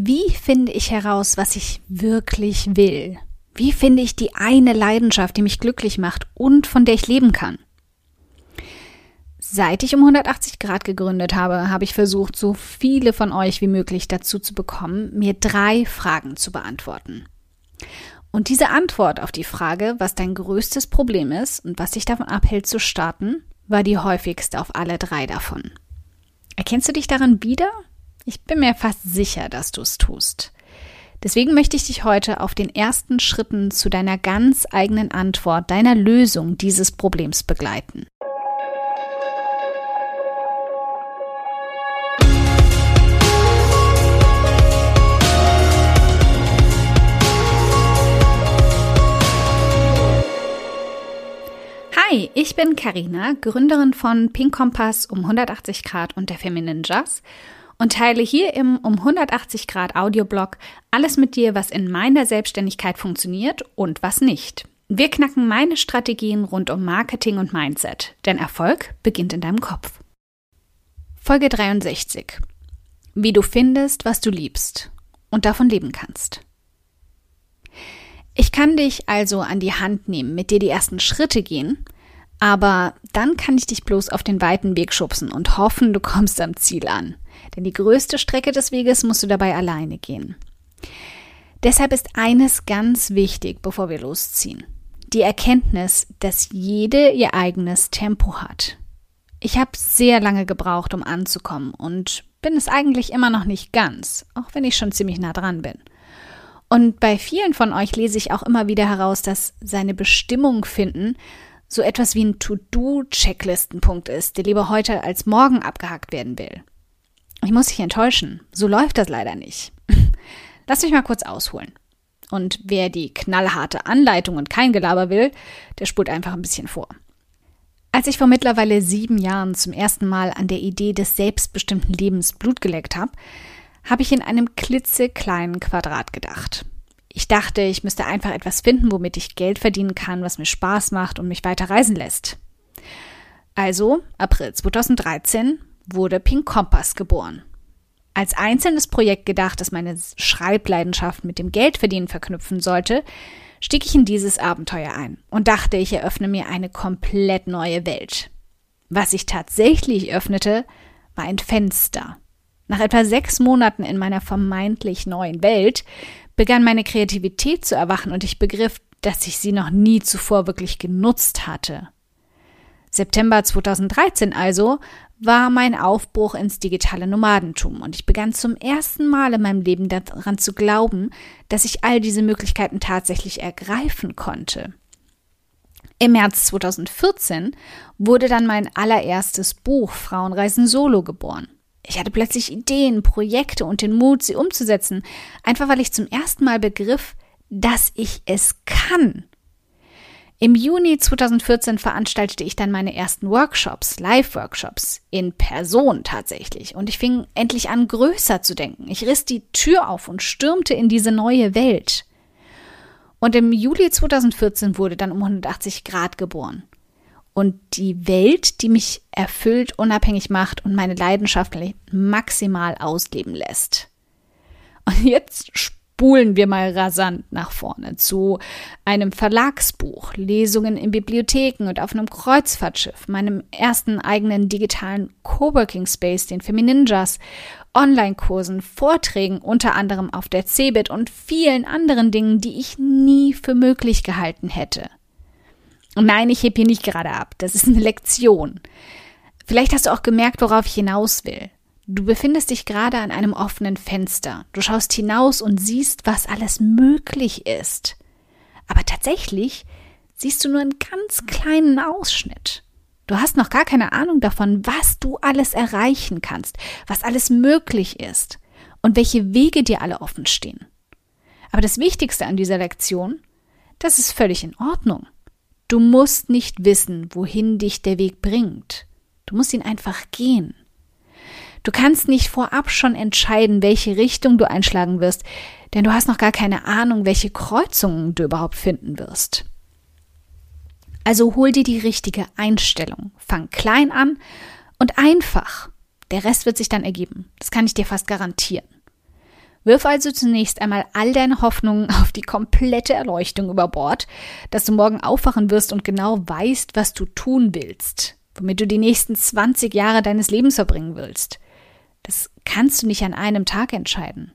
Wie finde ich heraus, was ich wirklich will? Wie finde ich die eine Leidenschaft, die mich glücklich macht und von der ich leben kann? Seit ich um 180 Grad gegründet habe, habe ich versucht, so viele von euch wie möglich dazu zu bekommen, mir drei Fragen zu beantworten. Und diese Antwort auf die Frage, was dein größtes Problem ist und was dich davon abhält zu starten, war die häufigste auf alle drei davon. Erkennst du dich daran wieder? Ich bin mir fast sicher, dass du es tust. Deswegen möchte ich dich heute auf den ersten Schritten zu deiner ganz eigenen Antwort, deiner Lösung dieses Problems begleiten. Hi, ich bin Karina, Gründerin von Pink Kompass um 180 Grad und der Feminine Jazz und teile hier im um 180 Grad Audioblog alles mit dir, was in meiner Selbstständigkeit funktioniert und was nicht. Wir knacken meine Strategien rund um Marketing und Mindset, denn Erfolg beginnt in deinem Kopf. Folge 63. Wie du findest, was du liebst und davon leben kannst. Ich kann dich also an die Hand nehmen, mit dir die ersten Schritte gehen, aber dann kann ich dich bloß auf den weiten Weg schubsen und hoffen, du kommst am Ziel an. Denn die größte Strecke des Weges musst du dabei alleine gehen. Deshalb ist eines ganz wichtig, bevor wir losziehen. Die Erkenntnis, dass jede ihr eigenes Tempo hat. Ich habe sehr lange gebraucht, um anzukommen und bin es eigentlich immer noch nicht ganz, auch wenn ich schon ziemlich nah dran bin. Und bei vielen von euch lese ich auch immer wieder heraus, dass seine Bestimmung finden so etwas wie ein To-Do-Checklistenpunkt ist, der lieber heute als morgen abgehakt werden will. Ich muss dich enttäuschen, so läuft das leider nicht. Lass mich mal kurz ausholen. Und wer die knallharte Anleitung und kein Gelaber will, der spult einfach ein bisschen vor. Als ich vor mittlerweile sieben Jahren zum ersten Mal an der Idee des selbstbestimmten Lebens Blut geleckt habe, habe ich in einem klitzekleinen Quadrat gedacht. Ich dachte, ich müsste einfach etwas finden, womit ich Geld verdienen kann, was mir Spaß macht und mich weiter reisen lässt. Also, April 2013 wurde Pink Kompass geboren. Als einzelnes Projekt gedacht, das meine Schreibleidenschaft mit dem Geldverdienen verknüpfen sollte, stieg ich in dieses Abenteuer ein und dachte, ich eröffne mir eine komplett neue Welt. Was ich tatsächlich öffnete, war ein Fenster. Nach etwa sechs Monaten in meiner vermeintlich neuen Welt begann meine Kreativität zu erwachen und ich begriff, dass ich sie noch nie zuvor wirklich genutzt hatte. September 2013 also war mein Aufbruch ins digitale Nomadentum und ich begann zum ersten Mal in meinem Leben daran zu glauben, dass ich all diese Möglichkeiten tatsächlich ergreifen konnte. Im März 2014 wurde dann mein allererstes Buch Frauenreisen Solo geboren. Ich hatte plötzlich Ideen, Projekte und den Mut, sie umzusetzen, einfach weil ich zum ersten Mal begriff, dass ich es kann. Im Juni 2014 veranstaltete ich dann meine ersten Workshops, Live-Workshops, in Person tatsächlich. Und ich fing endlich an, größer zu denken. Ich riss die Tür auf und stürmte in diese neue Welt. Und im Juli 2014 wurde dann um 180 Grad geboren und die Welt, die mich erfüllt, unabhängig macht und meine Leidenschaft maximal ausleben lässt. Und jetzt spulen wir mal rasant nach vorne zu einem Verlagsbuch, Lesungen in Bibliotheken und auf einem Kreuzfahrtschiff, meinem ersten eigenen digitalen Coworking Space, den Femininjas, Online-Kursen, Vorträgen, unter anderem auf der CeBIT und vielen anderen Dingen, die ich nie für möglich gehalten hätte. Und nein, ich heb hier nicht gerade ab. Das ist eine Lektion. Vielleicht hast du auch gemerkt, worauf ich hinaus will. Du befindest dich gerade an einem offenen Fenster. Du schaust hinaus und siehst, was alles möglich ist. Aber tatsächlich siehst du nur einen ganz kleinen Ausschnitt. Du hast noch gar keine Ahnung davon, was du alles erreichen kannst, was alles möglich ist und welche Wege dir alle offen stehen. Aber das Wichtigste an dieser Lektion, das ist völlig in Ordnung. Du musst nicht wissen, wohin dich der Weg bringt. Du musst ihn einfach gehen. Du kannst nicht vorab schon entscheiden, welche Richtung du einschlagen wirst, denn du hast noch gar keine Ahnung, welche Kreuzungen du überhaupt finden wirst. Also hol dir die richtige Einstellung. Fang klein an und einfach. Der Rest wird sich dann ergeben. Das kann ich dir fast garantieren. Wirf also zunächst einmal all deine Hoffnungen auf die komplette Erleuchtung über Bord, dass du morgen aufwachen wirst und genau weißt, was du tun willst, womit du die nächsten 20 Jahre deines Lebens verbringen willst. Das kannst du nicht an einem Tag entscheiden.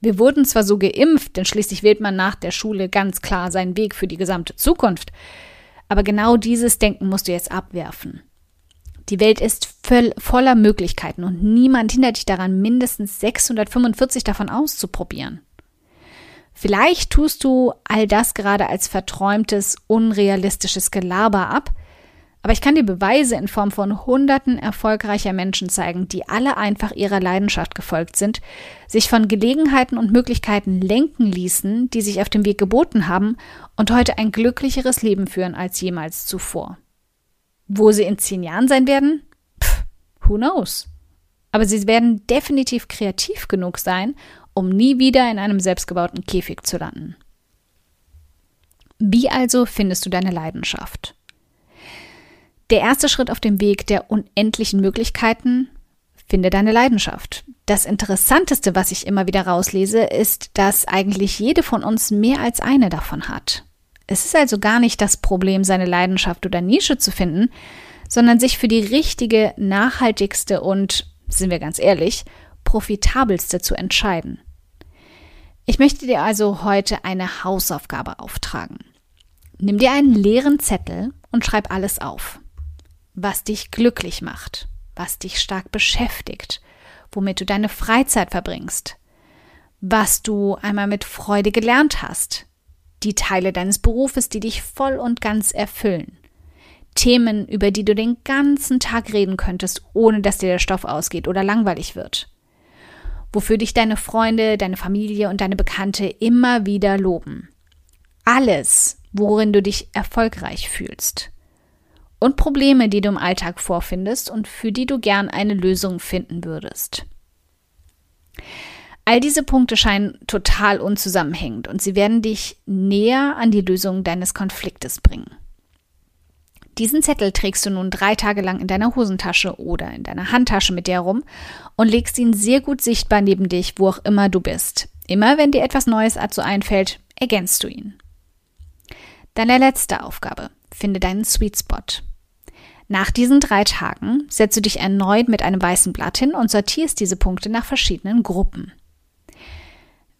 Wir wurden zwar so geimpft, denn schließlich wählt man nach der Schule ganz klar seinen Weg für die gesamte Zukunft, aber genau dieses Denken musst du jetzt abwerfen. Die Welt ist voll, voller Möglichkeiten und niemand hindert dich daran, mindestens 645 davon auszuprobieren. Vielleicht tust du all das gerade als verträumtes, unrealistisches Gelaber ab, aber ich kann dir Beweise in Form von Hunderten erfolgreicher Menschen zeigen, die alle einfach ihrer Leidenschaft gefolgt sind, sich von Gelegenheiten und Möglichkeiten lenken ließen, die sich auf dem Weg geboten haben und heute ein glücklicheres Leben führen als jemals zuvor. Wo sie in zehn Jahren sein werden? Pff, who knows? Aber sie werden definitiv kreativ genug sein, um nie wieder in einem selbstgebauten Käfig zu landen. Wie also findest du deine Leidenschaft? Der erste Schritt auf dem Weg der unendlichen Möglichkeiten, finde deine Leidenschaft. Das Interessanteste, was ich immer wieder rauslese, ist, dass eigentlich jede von uns mehr als eine davon hat. Es ist also gar nicht das Problem, seine Leidenschaft oder Nische zu finden, sondern sich für die richtige, nachhaltigste und, sind wir ganz ehrlich, profitabelste zu entscheiden. Ich möchte dir also heute eine Hausaufgabe auftragen. Nimm dir einen leeren Zettel und schreib alles auf. Was dich glücklich macht, was dich stark beschäftigt, womit du deine Freizeit verbringst, was du einmal mit Freude gelernt hast, die Teile deines Berufes, die dich voll und ganz erfüllen. Themen, über die du den ganzen Tag reden könntest, ohne dass dir der Stoff ausgeht oder langweilig wird. Wofür dich deine Freunde, deine Familie und deine Bekannte immer wieder loben. Alles, worin du dich erfolgreich fühlst. Und Probleme, die du im Alltag vorfindest und für die du gern eine Lösung finden würdest. All diese Punkte scheinen total unzusammenhängend und sie werden dich näher an die Lösung deines Konfliktes bringen. Diesen Zettel trägst du nun drei Tage lang in deiner Hosentasche oder in deiner Handtasche mit dir rum und legst ihn sehr gut sichtbar neben dich, wo auch immer du bist. Immer wenn dir etwas Neues dazu einfällt, ergänzt du ihn. Deine letzte Aufgabe. Finde deinen Sweet Spot. Nach diesen drei Tagen setzt du dich erneut mit einem weißen Blatt hin und sortierst diese Punkte nach verschiedenen Gruppen.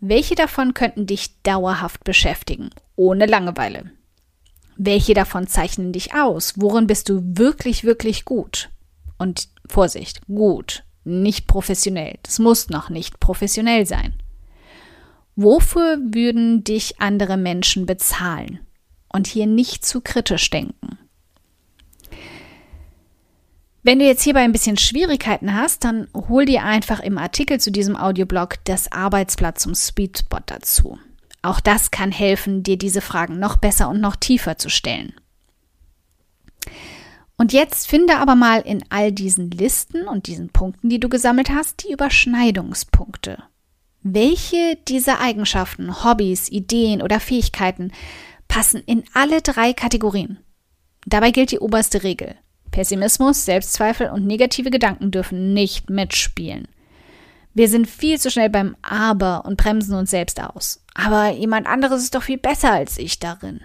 Welche davon könnten dich dauerhaft beschäftigen, ohne Langeweile? Welche davon zeichnen dich aus? Worin bist du wirklich, wirklich gut? Und Vorsicht, gut, nicht professionell. Das muss noch nicht professionell sein. Wofür würden dich andere Menschen bezahlen? Und hier nicht zu kritisch denken. Wenn du jetzt hierbei ein bisschen Schwierigkeiten hast, dann hol dir einfach im Artikel zu diesem Audioblog das Arbeitsblatt zum Speedspot dazu. Auch das kann helfen, dir diese Fragen noch besser und noch tiefer zu stellen. Und jetzt finde aber mal in all diesen Listen und diesen Punkten, die du gesammelt hast, die Überschneidungspunkte. Welche dieser Eigenschaften, Hobbys, Ideen oder Fähigkeiten passen in alle drei Kategorien? Dabei gilt die oberste Regel. Pessimismus, Selbstzweifel und negative Gedanken dürfen nicht mitspielen. Wir sind viel zu schnell beim Aber und bremsen uns selbst aus. Aber jemand anderes ist doch viel besser als ich darin.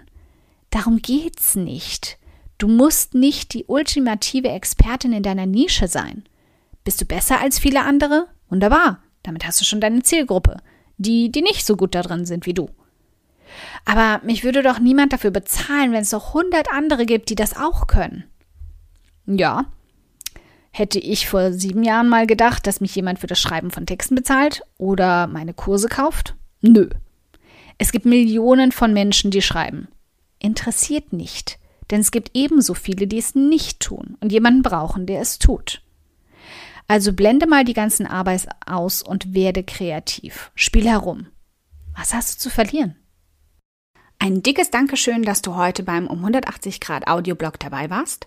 Darum geht's nicht. Du musst nicht die ultimative Expertin in deiner Nische sein. Bist du besser als viele andere? Wunderbar. Damit hast du schon deine Zielgruppe. Die, die nicht so gut darin sind wie du. Aber mich würde doch niemand dafür bezahlen, wenn es doch hundert andere gibt, die das auch können. Ja. Hätte ich vor sieben Jahren mal gedacht, dass mich jemand für das Schreiben von Texten bezahlt oder meine Kurse kauft? Nö. Es gibt Millionen von Menschen, die schreiben. Interessiert nicht, denn es gibt ebenso viele, die es nicht tun und jemanden brauchen, der es tut. Also blende mal die ganzen Arbeit aus und werde kreativ. Spiel herum. Was hast du zu verlieren? Ein dickes Dankeschön, dass du heute beim um 180 Grad Audioblog dabei warst.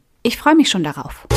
Ich freue mich schon darauf.